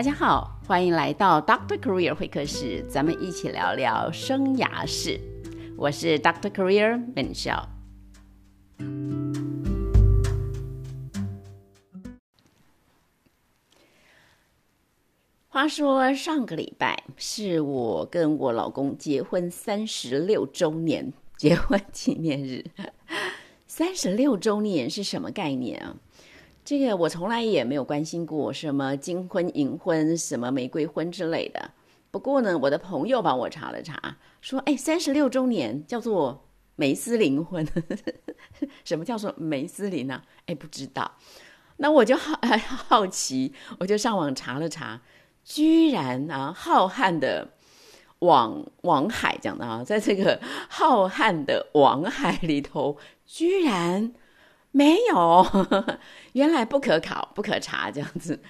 大家好，欢迎来到 Doctor Career 会客室，咱们一起聊聊生涯事。我是 Doctor Career 本笑。话说上个礼拜是我跟我老公结婚三十六周年结婚纪念日。三十六周年是什么概念啊？这个我从来也没有关心过什么金婚、银婚、什么玫瑰婚之类的。不过呢，我的朋友帮我查了查，说：“哎，三十六周年叫做梅斯林婚。什么叫做梅斯林呢？哎，不知道。那我就好 好奇，我就上网查了查，居然啊，浩瀚的网网海讲的啊，在这个浩瀚的网海里头，居然。没有，原来不可考、不可查这样子，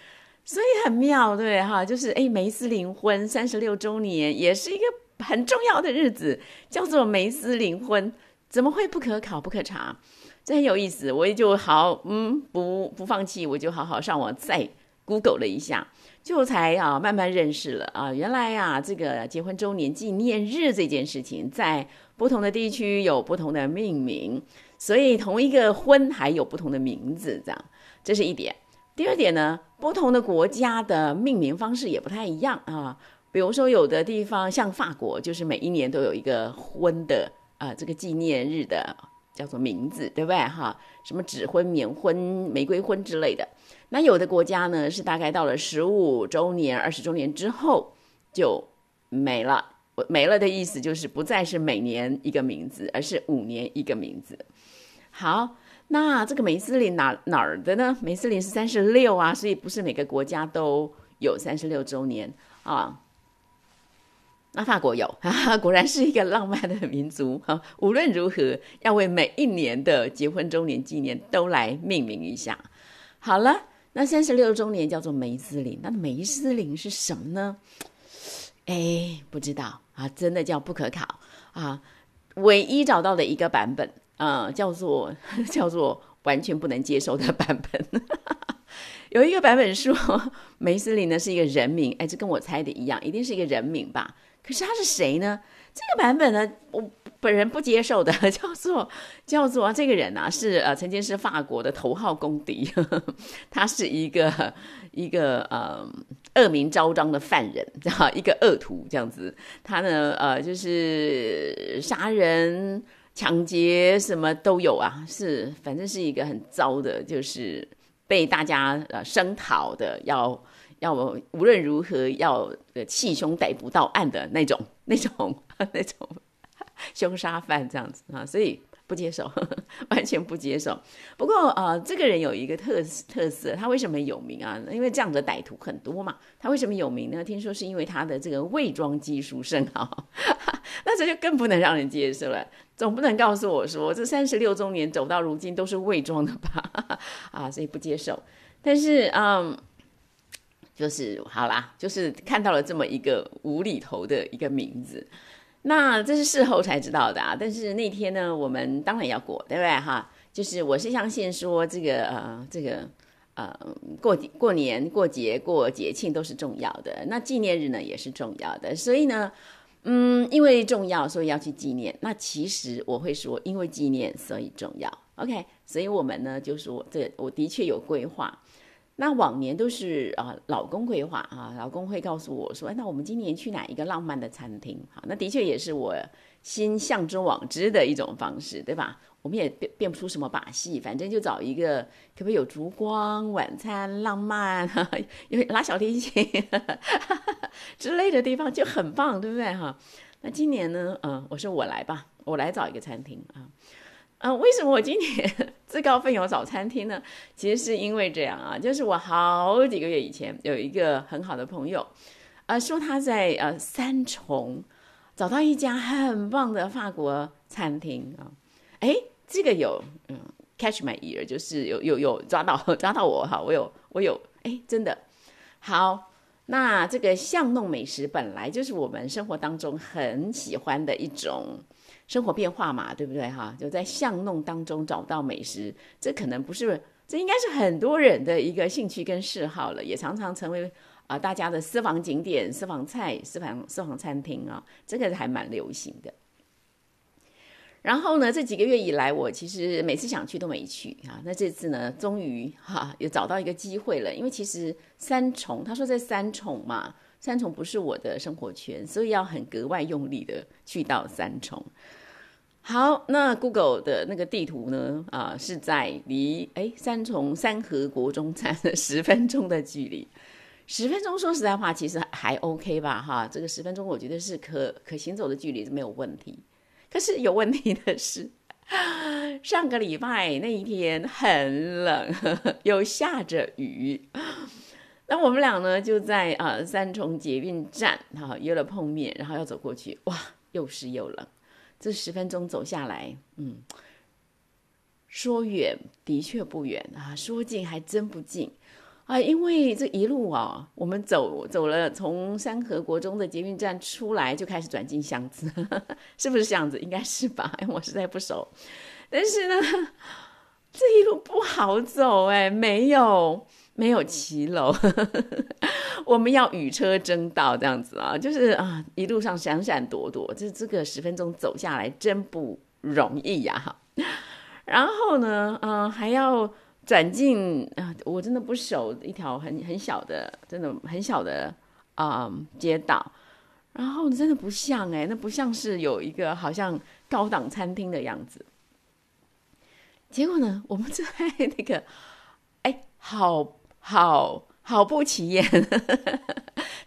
所以很妙，对哈？就是哎，梅斯林婚三十六周年也是一个很重要的日子，叫做梅斯林婚，怎么会不可考、不可查？这很有意思，我也就好，嗯，不不放弃，我就好好上网再 Google 了一下，就才啊慢慢认识了啊，原来呀，这个结婚周年纪念日这件事情，在不同的地区有不同的命名。所以同一个婚还有不同的名字，这样，这是一点。第二点呢，不同的国家的命名方式也不太一样啊。比如说，有的地方像法国，就是每一年都有一个婚的啊这个纪念日的叫做名字，对不对哈？什么纸婚、棉婚、玫瑰婚之类的。那有的国家呢，是大概到了十五周年、二十周年之后就没了。没了的意思就是不再是每年一个名字，而是五年一个名字。好，那这个梅斯林哪哪儿的呢？梅斯林是三十六啊，所以不是每个国家都有三十六周年啊。那法国有哈哈，果然是一个浪漫的民族哈。无论如何，要为每一年的结婚周年纪念都来命名一下。好了，那三十六周年叫做梅斯林，那梅斯林是什么呢？哎，不知道啊，真的叫不可考啊。唯一找到的一个版本。呃，叫做叫做完全不能接受的版本。有一个版本说梅斯林呢是一个人名，哎，这跟我猜的一样，一定是一个人名吧？可是他是谁呢？这个版本呢，我本人不接受的，叫做叫做这个人啊，是呃曾经是法国的头号公敌，他是一个一个呃恶名昭彰的犯人，哈，一个恶徒这样子。他呢，呃，就是杀人。抢劫什么都有啊，是反正是一个很糟的，就是被大家呃声讨的，要要无论如何要气凶逮捕到案的那种 那种 那种凶杀犯这样子啊，所以。不接受，完全不接受。不过，呃，这个人有一个特特色，他为什么有名啊？因为这样的歹徒很多嘛。他为什么有名呢？听说是因为他的这个伪装技术甚好，那这就更不能让人接受了。总不能告诉我说，这三十六周年走到如今都是伪装的吧？啊，所以不接受。但是，嗯，就是好啦，就是看到了这么一个无厘头的一个名字。那这是事后才知道的啊，但是那天呢，我们当然要过，对不对哈？就是我是相信说这个呃，这个呃，过过年、过节、过节庆都是重要的，那纪念日呢也是重要的，所以呢，嗯，因为重要，所以要去纪念。那其实我会说，因为纪念所以重要，OK？所以我们呢就说，这我的确有规划。那往年都是啊，老公规划啊，老公会告诉我说：“哎，那我们今年去哪一个浪漫的餐厅？”好，那的确也是我心向之往之的一种方式，对吧？我们也变变不出什么把戏，反正就找一个可不可以有烛光、晚餐、浪漫，有拉小提琴 之类的地方就很棒，对不对？哈，那今年呢？嗯，我说我来吧，我来找一个餐厅啊。嗯，为什么我今年 自告奋勇找餐厅呢？其实是因为这样啊，就是我好几个月以前有一个很好的朋友，呃，说他在呃三重找到一家很棒的法国餐厅啊，哎，这个有嗯 catch my ear，就是有有有抓到 抓到我哈，我有我有哎，真的好，那这个巷弄美食本来就是我们生活当中很喜欢的一种。生活变化嘛，对不对哈？就在巷弄当中找到美食，这可能不是，这应该是很多人的一个兴趣跟嗜好了，也常常成为啊，大家的私房景点、私房菜、私房私房餐厅啊，这个还蛮流行的。然后呢，这几个月以来，我其实每次想去都没去啊。那这次呢，终于哈也找到一个机会了。因为其实三重，他说在三重嘛，三重不是我的生活圈，所以要很格外用力的去到三重。好，那 Google 的那个地图呢，啊，是在离哎三重三河国中站十分钟的距离。十分钟，说实在话，其实还 OK 吧，哈，这个十分钟我觉得是可可行走的距离是没有问题。可是有问题的是，上个礼拜那一天很冷，又下着雨。那我们俩呢，就在啊三重捷运站哈约了碰面，然后要走过去，哇，又湿又冷。这十分钟走下来，嗯，说远的确不远啊，说近还真不近。啊，因为这一路啊，我们走走了，从三河国中的捷运站出来就开始转进巷子，是不是巷子？应该是吧，我实在不熟。但是呢，这一路不好走哎，没有没有骑楼，我们要与车争道这样子啊，就是啊，一路上闪闪躲躲，这这个十分钟走下来真不容易呀哈。然后呢，嗯，还要。转进啊，我真的不熟一条很很小的，真的很小的啊街道，然后真的不像哎，那不像是有一个好像高档餐厅的样子。结果呢，我们在那个哎，好好 好不起眼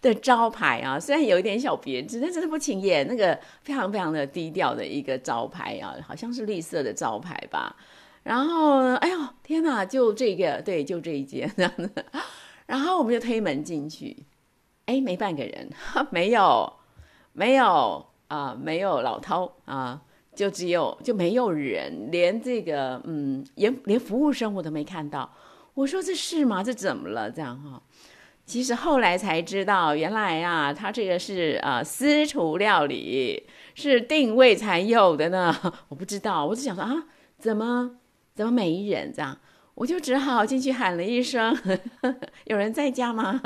的招牌啊，虽然有一点小别致，但真的不起眼，那个非常非常的低调的一个招牌啊，好像是绿色的招牌吧。然后，哎呦，天哪！就这个，对，就这一间这样的。然后我们就推门进去，哎，没半个人，没有，没有啊，没有老涛啊，就只有就没有人，连这个嗯，连连服务生我都没看到。我说这是吗？这怎么了？这样哈？其实后来才知道，原来啊，他这个是啊私厨料理，是定位才有的呢。我不知道，我只想说啊，怎么？怎么没人这样？我就只好进去喊了一声：“ 有人在家吗？”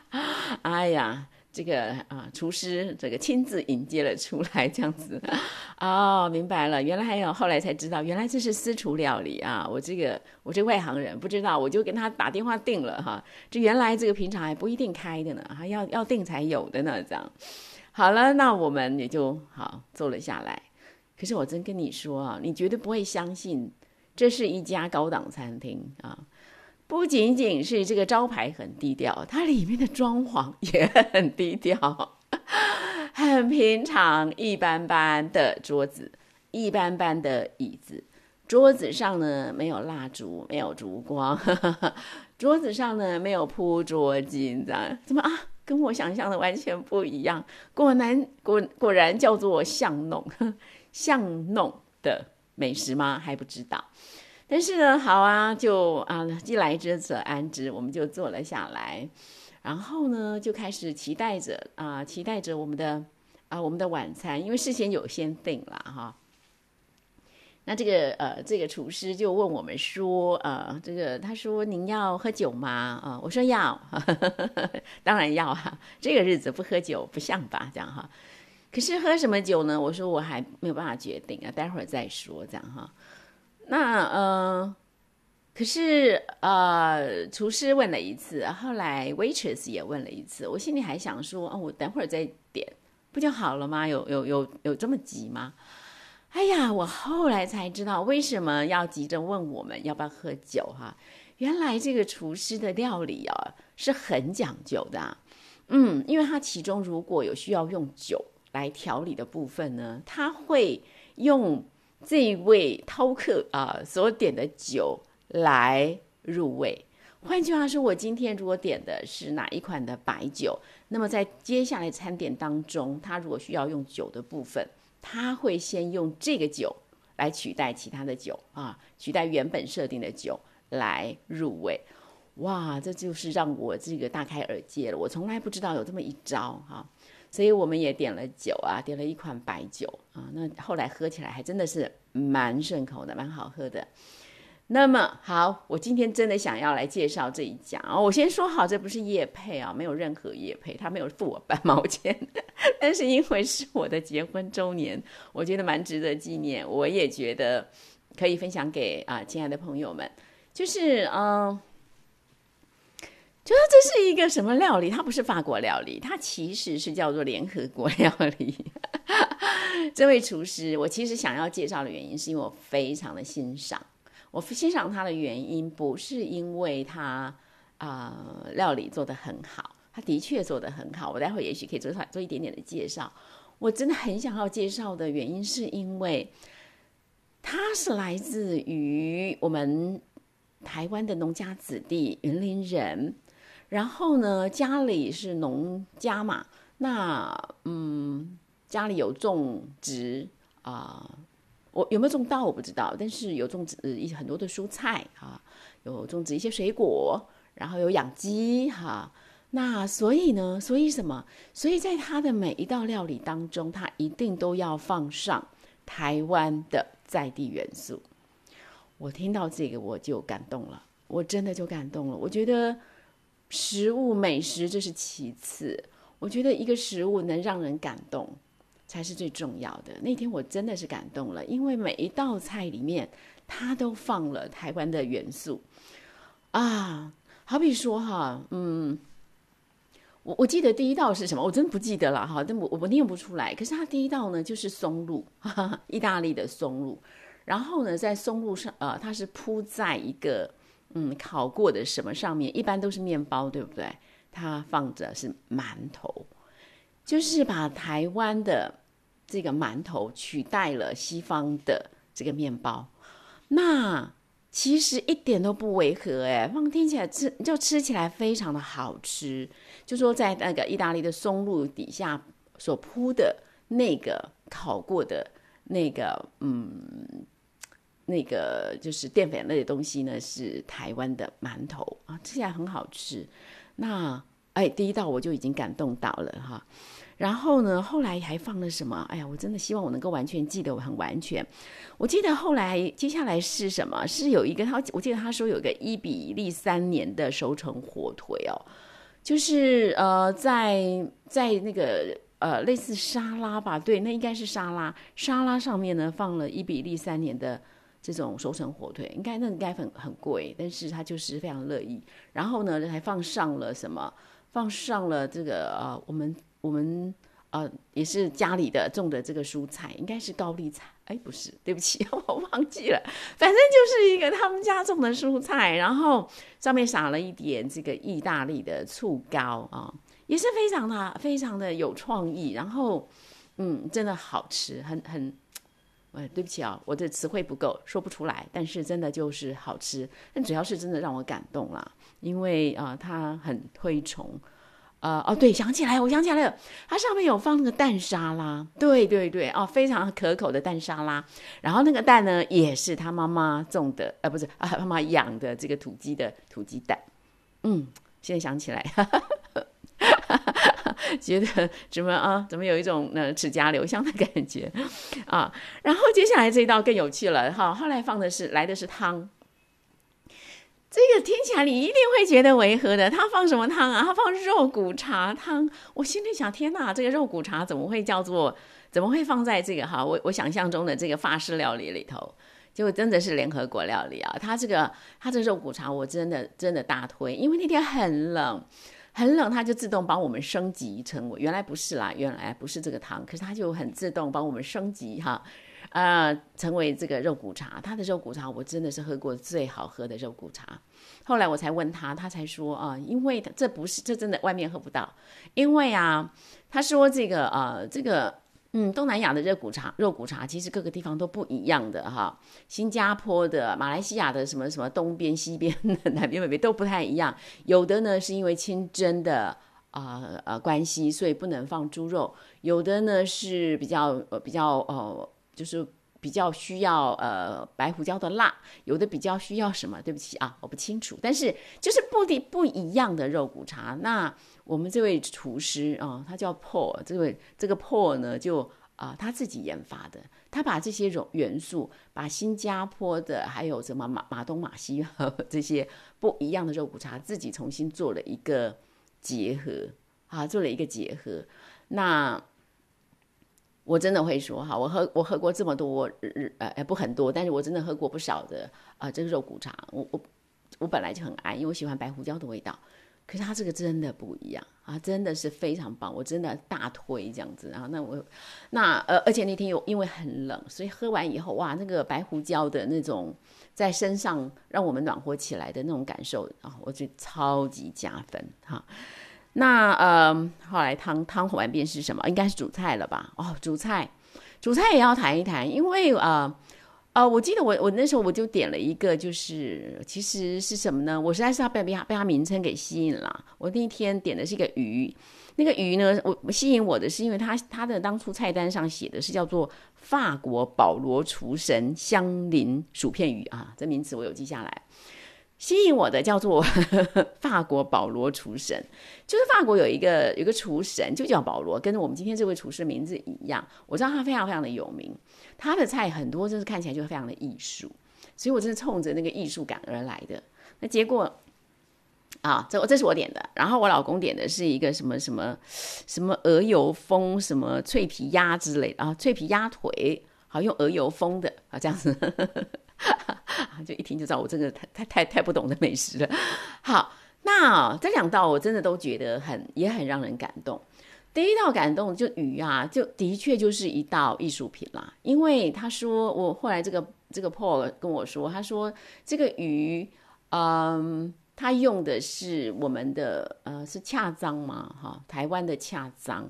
哎呀，这个啊，厨师这个亲自迎接了出来，这样子。哦，明白了，原来还有后来才知道，原来这是私厨料理啊！我这个我这外行人不知道，我就跟他打电话订了哈。这原来这个平常还不一定开的呢，还要要订才有的呢。这样好了，那我们也就好坐了下来。可是我真跟你说啊，你绝对不会相信。这是一家高档餐厅啊，不仅仅是这个招牌很低调，它里面的装潢也很低调，很平常，一般般的桌子，一般般的椅子，桌子上呢没有蜡烛，没有烛光，桌子上呢没有铺桌巾，这样怎么啊？跟我想象的完全不一样，果然果果然叫做巷弄，巷弄的。美食吗？还不知道，但是呢，好啊，就啊，既来之则安之，我们就坐了下来，然后呢，就开始期待着啊，期待着我们的啊，我们的晚餐，因为事先有先定了哈。那这个呃，这个厨师就问我们说，呃，这个他说您要喝酒吗？啊，我说要，当然要哈，这个日子不喝酒不像吧？这样哈。可是喝什么酒呢？我说我还没有办法决定啊，待会儿再说这样哈。那呃，可是呃，厨师问了一次，后来 waitress 也问了一次，我心里还想说，哦，我等会儿再点不就好了吗？有有有有这么急吗？哎呀，我后来才知道为什么要急着问我们要不要喝酒哈。原来这个厨师的料理啊是很讲究的，嗯，因为他其中如果有需要用酒。来调理的部分呢，他会用这一位饕客啊所点的酒来入味。换句话说，我今天如果点的是哪一款的白酒，那么在接下来餐点当中，他如果需要用酒的部分，他会先用这个酒来取代其他的酒啊，取代原本设定的酒来入味。哇，这就是让我这个大开耳界了，我从来不知道有这么一招哈。所以我们也点了酒啊，点了一款白酒啊。那后来喝起来还真的是蛮顺口的，蛮好喝的。那么好，我今天真的想要来介绍这一家啊！我先说好，这不是叶配啊，没有任何叶配，他没有付我半毛钱。但是因为是我的结婚周年，我觉得蛮值得纪念，我也觉得可以分享给啊亲爱的朋友们。就是嗯，就说这是一个什么料理？它不是法国料理，它其实是叫做联合国料理。这位厨师，我其实想要介绍的原因，是因为我非常的欣赏。我欣赏他的原因，不是因为他啊料理做得很好，他的确做得很好。我待会也许可以做做一点点的介绍。我真的很想要介绍的原因，是因为他是来自于我们台湾的农家子弟，云林人。然后呢，家里是农家嘛，那嗯。家里有种植啊，我有没有种稻我不知道，但是有种植一些很多的蔬菜啊，有种植一些水果，然后有养鸡哈。那所以呢，所以什么？所以在他的每一道料理当中，他一定都要放上台湾的在地元素。我听到这个我就感动了，我真的就感动了。我觉得食物美食这是其次，我觉得一个食物能让人感动。才是最重要的。那天我真的是感动了，因为每一道菜里面，它都放了台湾的元素啊。好比说哈，嗯，我我记得第一道是什么？我真不记得了哈，但我我念不出来。可是它第一道呢，就是松露，意大利的松露。然后呢，在松露上，呃，它是铺在一个嗯烤过的什么上面，一般都是面包，对不对？它放着是馒头，就是把台湾的。这个馒头取代了西方的这个面包，那其实一点都不违和哎，放听起来吃就吃起来非常的好吃。就说在那个意大利的松露底下所铺的那个烤过的那个嗯，那个就是淀粉类的东西呢，是台湾的馒头啊，吃起来很好吃。那哎，第一道我就已经感动到了哈。然后呢？后来还放了什么？哎呀，我真的希望我能够完全记得，我很完全。我记得后来接下来是什么？是有一个他，我记得他说有个伊比利三年的熟成火腿哦，就是呃，在在那个呃类似沙拉吧，对，那应该是沙拉。沙拉上面呢放了伊比利三年的这种熟成火腿，应该那应该很很贵，但是他就是非常乐意。然后呢，还放上了什么？放上了这个呃我们。我们呃也是家里的种的这个蔬菜，应该是高丽菜，哎，不是，对不起，我忘记了。反正就是一个他们家种的蔬菜，然后上面撒了一点这个意大利的醋膏啊，也是非常的非常的有创意。然后嗯，真的好吃，很很，哎，对不起啊，我的词汇不够，说不出来。但是真的就是好吃，但主要是真的让我感动啦，因为啊，它很推崇。呃哦对，想起来，我想起来了，它上面有放那个蛋沙拉，对对对，哦，非常可口的蛋沙拉。然后那个蛋呢，也是他妈妈种的，呃，不是啊，妈妈养的这个土鸡的土鸡蛋。嗯，现在想起来，哈哈觉得怎么啊？怎么有一种呃齿颊留香的感觉啊？然后接下来这一道更有趣了，哈，后来放的是来的是汤。这个听起来你一定会觉得违和的。他放什么汤啊？他放肉骨茶汤。我心里想：天哪，这个肉骨茶怎么会叫做？怎么会放在这个哈？我我想象中的这个法式料理里头，就真的是联合国料理啊！他这个他这肉骨茶，我真的真的大推，因为那天很冷，很冷，它就自动帮我们升级成为原来不是啦，原来不是这个糖，可是它就很自动帮我们升级哈。呃，成为这个肉骨茶，它的肉骨茶我真的是喝过最好喝的肉骨茶。后来我才问他，他才说啊，因为这不是，这真的外面喝不到。因为啊，他说这个呃，这个嗯，东南亚的肉骨茶，肉骨茶其实各个地方都不一样的哈。新加坡的、马来西亚的什么什么东边、西边、南边、北边都不太一样。有的呢是因为清真的啊呃关系，所以不能放猪肉；有的呢是比较呃比较呃。就是比较需要呃白胡椒的辣，有的比较需要什么？对不起啊，我不清楚。但是就是不的不一样的肉骨茶。那我们这位厨师啊，他叫 Paul，这位这个 Paul 呢，就啊他自己研发的，他把这些种元素，把新加坡的还有什么马马东马西和 这些不一样的肉骨茶，自己重新做了一个结合啊，做了一个结合。那我真的会说哈，我喝我喝过这么多日呃不很多，但是我真的喝过不少的啊这个肉骨茶，我我我本来就很爱，因为我喜欢白胡椒的味道。可是它这个真的不一样啊，真的是非常棒，我真的大推这样子啊。那我那呃，而且那天又因为很冷，所以喝完以后哇，那个白胡椒的那种在身上让我们暖和起来的那种感受啊，我觉得超级加分哈。那呃，后来汤汤完便是什么？应该是主菜了吧？哦，主菜，主菜也要谈一谈，因为呃。呃，我记得我我那时候我就点了一个，就是其实是什么呢？我实在是要被被它被他名称给吸引了。我那天点的是一个鱼，那个鱼呢，我吸引我的是因为它它的当初菜单上写的是叫做法国保罗厨神香菱薯片鱼啊，这名词我有记下来。吸引我的叫做 法国保罗厨神，就是法国有一个有个厨神就叫保罗，跟我们今天这位厨师名字一样。我知道他非常非常的有名，他的菜很多就是看起来就非常的艺术，所以我真是冲着那个艺术感而来的。那结果啊，这这是我点的，然后我老公点的是一个什么什么什么鹅油风什么脆皮鸭之类的啊，脆皮鸭腿，好用鹅油风的啊，这样子。就一听就知道我真的太太太太不懂的美食了。好，那这两道我真的都觉得很也很让人感动。第一道感动就鱼啊，就的确就是一道艺术品啦。因为他说我后来这个这个 Paul 跟我说，他说这个鱼，嗯，他用的是我们的呃是恰章嘛，哈，台湾的恰章，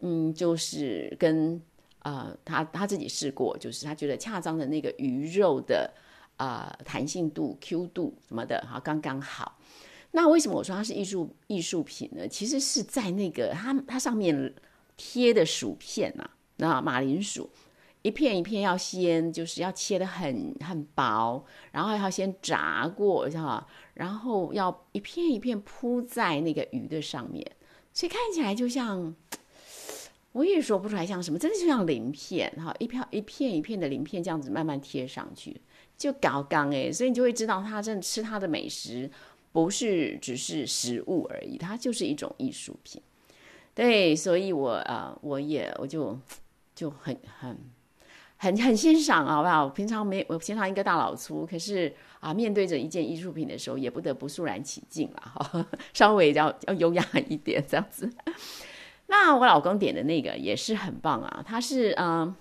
嗯，就是跟。呃，他他自己试过，就是他觉得恰章的那个鱼肉的呃弹性度、Q 度什么的，哈，刚刚好。那为什么我说它是艺术艺术品呢？其实是在那个它它上面贴的薯片呐，那马铃薯一片一片要先就是要切的很很薄，然后要先炸过，哈，然后要一片一片铺在那个鱼的上面，所以看起来就像。我也说不出来像什么，真的就像鳞片哈，一片一片一片的鳞片这样子慢慢贴上去，就搞刚诶，所以你就会知道他真的吃他的美食不是只是食物而已，它就是一种艺术品。对，所以我呃我也我就就很很很很欣赏好不好？平常没我平常一个大老粗，可是啊面对着一件艺术品的时候，也不得不肃然起敬了哈，稍微要要优雅一点这样子。那我老公点的那个也是很棒啊，他是嗯，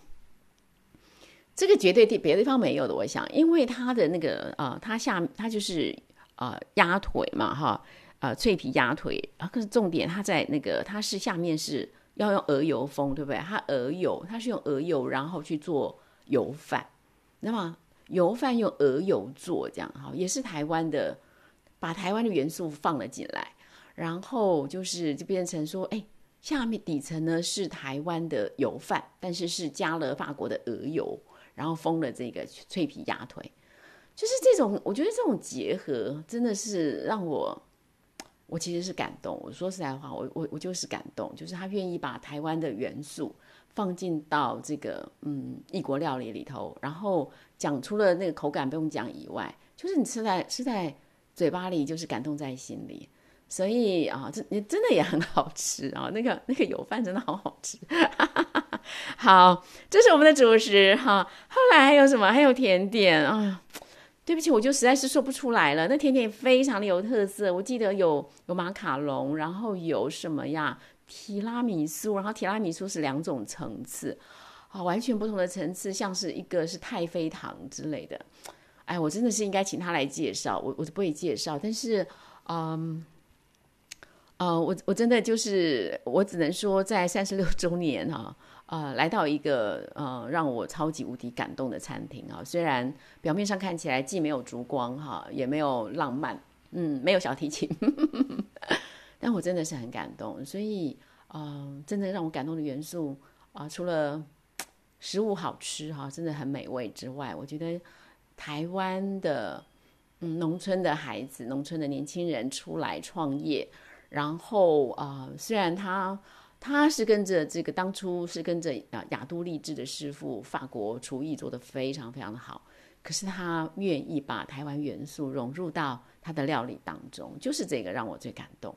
这个绝对地别的地方没有的，我想，因为它的那个呃，它下它就是呃鸭腿嘛哈，呃脆皮鸭腿，啊可是重点它在那个它是下面是要用鹅油封，对不对？它鹅油它是用鹅油然后去做油饭，那么油饭用鹅油做这样哈，也是台湾的，把台湾的元素放了进来，然后就是就变成说哎。下面底层呢是台湾的油饭，但是是加了法国的鹅油，然后封了这个脆皮鸭腿，就是这种，我觉得这种结合真的是让我，我其实是感动。我说实在话，我我我就是感动，就是他愿意把台湾的元素放进到这个嗯异国料理里头，然后讲出了那个口感不用讲以外，就是你吃在吃在嘴巴里，就是感动在心里。所以啊，这你真的也很好吃啊！那个那个油饭真的好好吃。哈哈哈 好，这是我们的主食哈。后来还有什么？还有甜点啊？对不起，我就实在是说不出来了。那甜点非常的有特色，我记得有有马卡龙，然后有什么呀？提拉米苏，然后提拉米苏是两种层次啊，完全不同的层次，像是一个是太妃糖之类的。哎，我真的是应该请他来介绍，我我不会介绍，但是嗯。呃，我我真的就是我只能说，在三十六周年哈，呃，来到一个呃让我超级无敌感动的餐厅啊。虽然表面上看起来既没有烛光哈，也没有浪漫，嗯，没有小提琴，但我真的是很感动。所以，呃，真的让我感动的元素啊，除了食物好吃哈，真的很美味之外，我觉得台湾的嗯农村的孩子、农村的年轻人出来创业。然后啊，虽然他他是跟着这个当初是跟着啊雅都丽志的师傅，法国厨艺做得非常非常的好。可是他愿意把台湾元素融入到他的料理当中，就是这个让我最感动。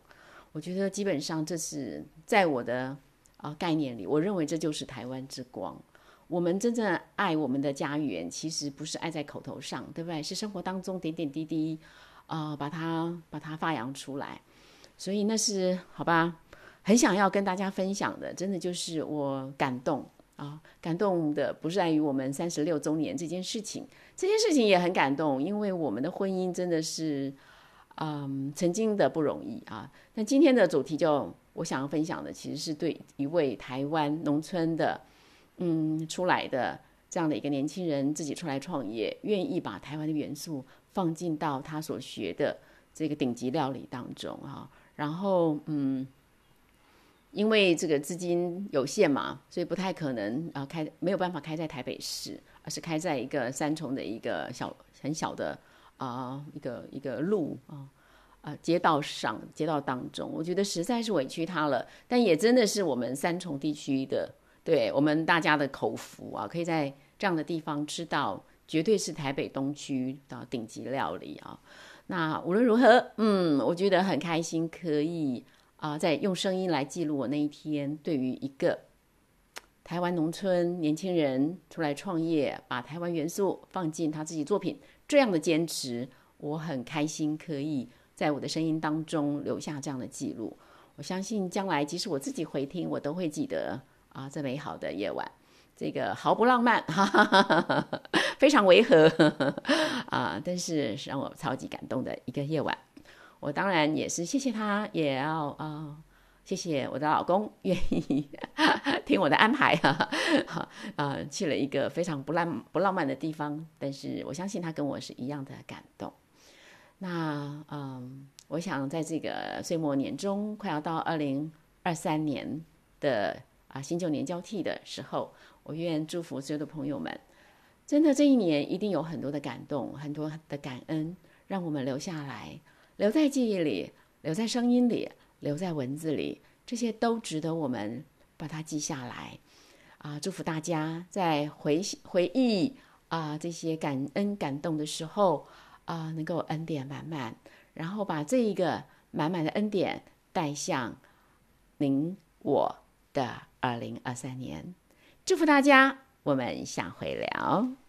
我觉得基本上这是在我的啊概念里，我认为这就是台湾之光。我们真正爱我们的家园，其实不是爱在口头上，对不对？是生活当中点点滴滴啊，把它把它发扬出来。所以那是好吧，很想要跟大家分享的，真的就是我感动啊，感动的不是在于我们三十六周年这件事情，这件事情也很感动，因为我们的婚姻真的是，嗯，曾经的不容易啊。那今天的主题就我想要分享的，其实是对一位台湾农村的，嗯，出来的这样的一个年轻人，自己出来创业，愿意把台湾的元素放进到他所学的这个顶级料理当中啊。然后，嗯，因为这个资金有限嘛，所以不太可能啊开，没有办法开在台北市，而是开在一个三重的一个小很小的啊一个一个路啊啊街道上街道当中，我觉得实在是委屈他了，但也真的是我们三重地区的，对我们大家的口福啊，可以在这样的地方吃到，绝对是台北东区的顶级料理啊。那无论如何，嗯，我觉得很开心，可以啊，在用声音来记录我那一天。对于一个台湾农村年轻人出来创业，把台湾元素放进他自己作品，这样的坚持，我很开心，可以在我的声音当中留下这样的记录。我相信将来，即使我自己回听，我都会记得啊，这美好的夜晚。这个毫不浪漫，哈哈哈哈，非常违和呵呵 啊！但是让我超级感动的一个夜晚。我当然也是谢谢他，也要啊谢谢我的老公愿意听我的安排哈，好啊去了一个非常不浪不浪漫的地方，但是我相信他跟我是一样的感动。那嗯，我想在这个岁末年终，快要到二零二三年的啊新旧年交替的时候。我愿祝福所有的朋友们，真的这一年一定有很多的感动，很多的感恩，让我们留下来，留在记忆里，留在声音里，留在文字里，这些都值得我们把它记下来。啊，祝福大家在回回忆啊这些感恩感动的时候啊，能够恩典满满，然后把这一个满满的恩典带向您我的二零二三年。祝福大家，我们下回聊。